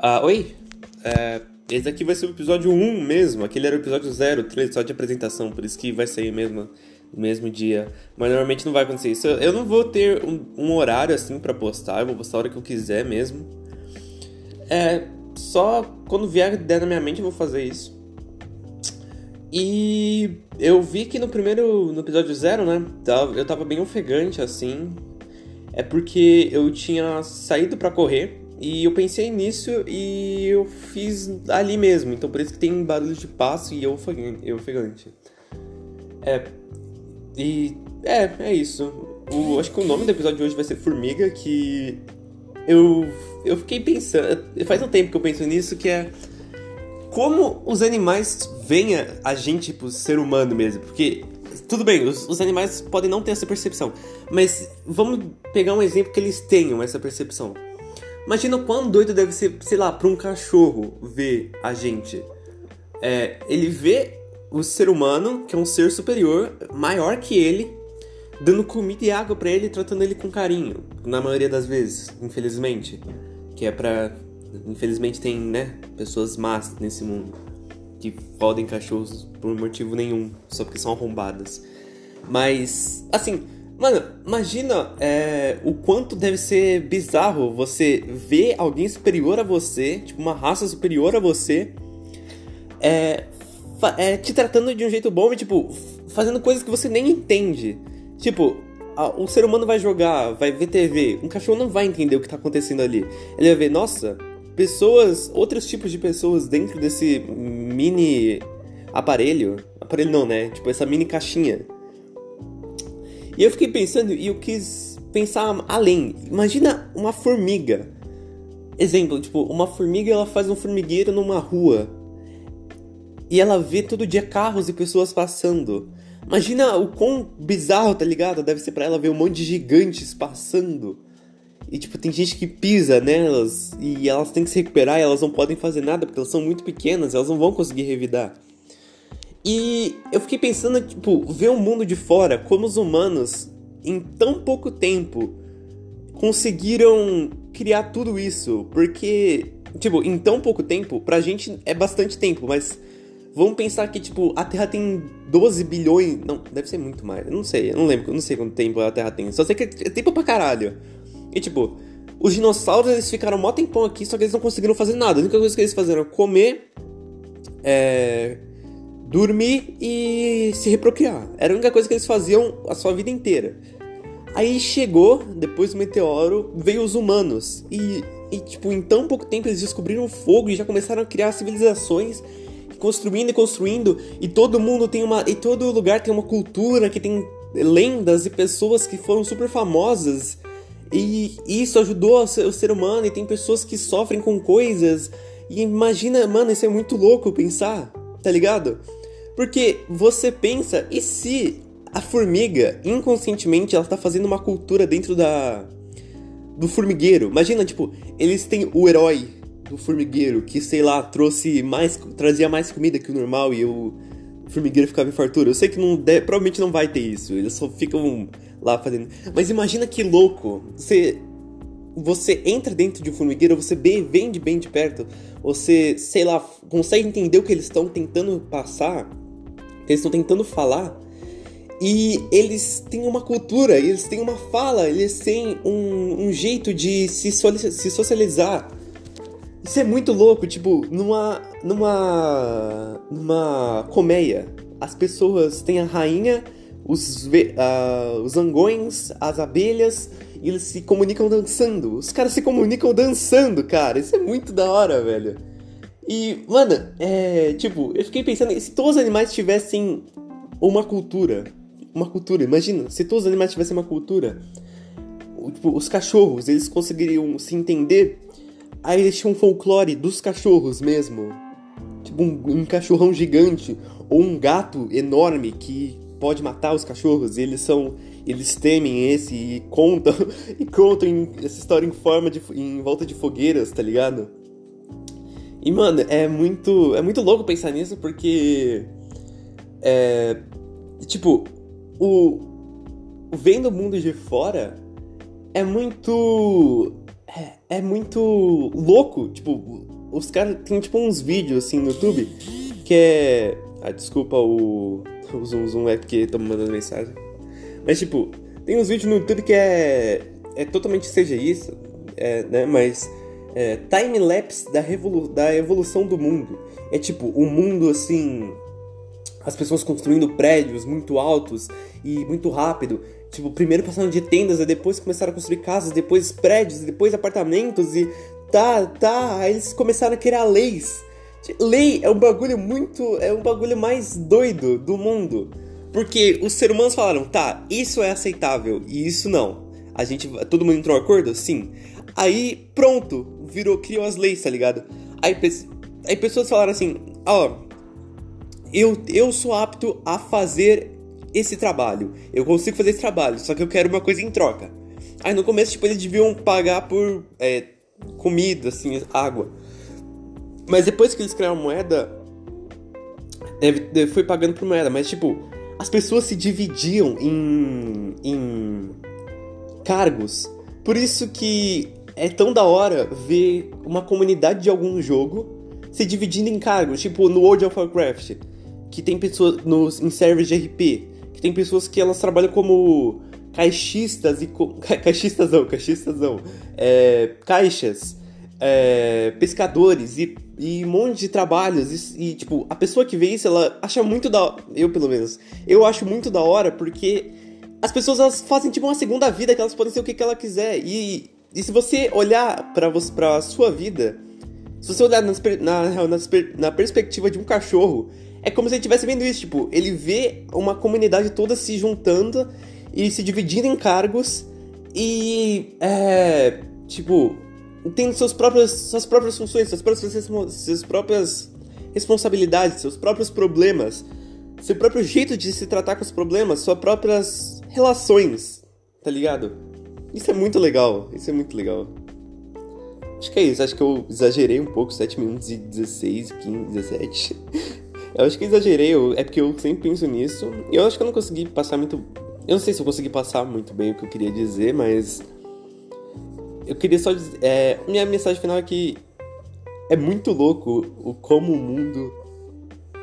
Ah, oi. É, esse aqui vai ser o episódio 1 mesmo. Aquele era o episódio 0, só de apresentação, por isso que vai sair mesmo no mesmo dia. Mas normalmente não vai acontecer isso. Eu não vou ter um, um horário assim para postar, eu vou postar a hora que eu quiser mesmo. É, só quando vier ideia na minha mente eu vou fazer isso. E eu vi que no primeiro, no episódio 0, né, eu tava bem ofegante assim. É porque eu tinha saído para correr e eu pensei nisso e eu fiz ali mesmo. Então por isso que tem barulho de passo e eu ofegante. É. E. É, é isso. O, acho que o nome do episódio de hoje vai ser Formiga, que. Eu. Eu fiquei pensando. Faz um tempo que eu penso nisso, que é. Como os animais veem a gente, tipo, ser humano mesmo. Porque tudo bem, os, os, animais podem não ter essa percepção, mas vamos pegar um exemplo que eles tenham essa percepção. Imagina o quão doido deve ser, sei lá, para um cachorro ver a gente. É, ele vê o ser humano, que é um ser superior, maior que ele, dando comida e água para ele, tratando ele com carinho, na maioria das vezes, infelizmente, que é para infelizmente tem, né, pessoas más nesse mundo que podem cachorros por motivo nenhum, só porque são arrombadas. Mas, assim, Mano, imagina é, o quanto deve ser bizarro você ver alguém superior a você, tipo uma raça superior a você, é, é, te tratando de um jeito bom e, tipo, fazendo coisas que você nem entende. Tipo, a, o ser humano vai jogar, vai ver TV, um cachorro não vai entender o que tá acontecendo ali. Ele vai ver, nossa, pessoas, outros tipos de pessoas dentro desse mini aparelho. Aparelho não, né? Tipo, essa mini caixinha e eu fiquei pensando e eu quis pensar além. Imagina uma formiga. Exemplo, tipo, uma formiga ela faz um formigueiro numa rua. E ela vê todo dia carros e pessoas passando. Imagina o quão bizarro, tá ligado? Deve ser para ela ver um monte de gigantes passando. E tipo, tem gente que pisa nelas e elas têm que se recuperar elas não podem fazer nada porque elas são muito pequenas, elas não vão conseguir revidar. E eu fiquei pensando, tipo, ver o mundo de fora, como os humanos, em tão pouco tempo, conseguiram criar tudo isso. Porque, tipo, em tão pouco tempo, pra gente é bastante tempo, mas vamos pensar que, tipo, a Terra tem 12 bilhões. Não, deve ser muito mais. Eu não sei, eu não lembro, eu não sei quanto tempo a Terra tem. Só sei que é tempo pra caralho. E, tipo, os dinossauros eles ficaram mó tempão aqui, só que eles não conseguiram fazer nada. A única coisa que eles fizeram é comer. É dormir e se reprocriar. Era a única coisa que eles faziam a sua vida inteira. Aí chegou, depois do meteoro, veio os humanos. E, e, tipo, em tão pouco tempo eles descobriram o fogo e já começaram a criar civilizações, construindo e construindo. E todo mundo tem uma. E todo lugar tem uma cultura que tem lendas e pessoas que foram super famosas. E isso ajudou o ser humano. E tem pessoas que sofrem com coisas. E imagina, mano, isso é muito louco pensar, tá ligado? Porque você pensa, e se a formiga, inconscientemente, ela tá fazendo uma cultura dentro da. do formigueiro? Imagina, tipo, eles têm o herói do formigueiro que, sei lá, trouxe mais. trazia mais comida que o normal e o formigueiro ficava em fartura. Eu sei que não deve, provavelmente não vai ter isso, eles só ficam lá fazendo. Mas imagina que louco! Você. Você entra dentro de um formigueiro, você vem de bem de perto, você, sei lá, consegue entender o que eles estão tentando passar eles estão tentando falar e eles têm uma cultura, eles têm uma fala, eles têm um, um jeito de se, se socializar. Isso é muito louco, tipo, numa. numa. numa colmeia. As pessoas têm a rainha, os, uh, os angões, as abelhas, e eles se comunicam dançando. Os caras se comunicam dançando, cara. Isso é muito da hora, velho. E, mano, é. Tipo, eu fiquei pensando, se todos os animais tivessem uma cultura. Uma cultura, imagina, se todos os animais tivessem uma cultura. Tipo, os cachorros, eles conseguiriam se entender. Aí eles tinham um folclore dos cachorros mesmo. Tipo, um, um cachorrão gigante. Ou um gato enorme que pode matar os cachorros. Eles são. Eles temem esse e contam. E contam essa história em forma de. em volta de fogueiras, tá ligado? E, mano, é muito. É muito louco pensar nisso porque. É. Tipo, o. Vendo o mundo de fora é muito. é, é muito louco. Tipo, os caras tem tipo uns vídeos assim no YouTube que é. Ah, desculpa o. O zoom zoom é porque estão me mandando mensagem. Mas tipo, tem uns vídeos no YouTube que é. É totalmente CGI, é, né? Mas. É, time-lapse da, da evolução do mundo. É tipo, o um mundo assim. As pessoas construindo prédios muito altos e muito rápido. Tipo, primeiro passaram de tendas, e depois começaram a construir casas, depois prédios, depois apartamentos e tá, tá. Aí eles começaram a criar leis. Lei é um bagulho muito. É um bagulho mais doido do mundo. Porque os seres humanos falaram, tá, isso é aceitável e isso não. A gente. Todo mundo entrou em acordo? Sim. Aí, pronto, virou, criou as leis, tá ligado? Aí, aí pessoas falaram assim, ó, eu, eu sou apto a fazer esse trabalho. Eu consigo fazer esse trabalho, só que eu quero uma coisa em troca. Aí no começo, tipo, eles deviam pagar por é, comida, assim, água. Mas depois que eles criaram a moeda, foi pagando por moeda. Mas, tipo, as pessoas se dividiam em, em cargos. Por isso que é tão da hora ver uma comunidade de algum jogo se dividindo em cargos. Tipo, no World of Warcraft, que tem pessoas nos, em servers de RP, que tem pessoas que elas trabalham como caixistas e... Co... caixistas não, caixistas não. É, caixas é, pescadores e, e um monte de trabalhos. E, e, tipo, a pessoa que vê isso, ela acha muito da. Eu, pelo menos. Eu acho muito da hora porque as pessoas elas fazem tipo uma segunda vida que elas podem ser o que, que ela quiser. E, e se você olhar você, pra sua vida, se você olhar nas, na, na, perspectiva de um cachorro, é como se ele estivesse vendo isso. Tipo, ele vê uma comunidade toda se juntando e se dividindo em cargos. E. É. Tipo, tem seus próprios, suas próprias funções, suas próprias, suas próprias responsabilidades, seus próprios problemas, seu próprio jeito de se tratar com os problemas, suas próprias relações, tá ligado? Isso é muito legal, isso é muito legal. Acho que é isso, acho que eu exagerei um pouco, 7 minutos e 16, 15, 17. eu acho que exagerei, é porque eu sempre penso nisso. E eu acho que eu não consegui passar muito. Eu não sei se eu consegui passar muito bem o que eu queria dizer, mas eu queria só dizer. É, minha mensagem final é que é muito louco o como o mundo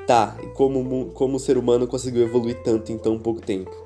tá e como, como o ser humano conseguiu evoluir tanto em tão pouco tempo.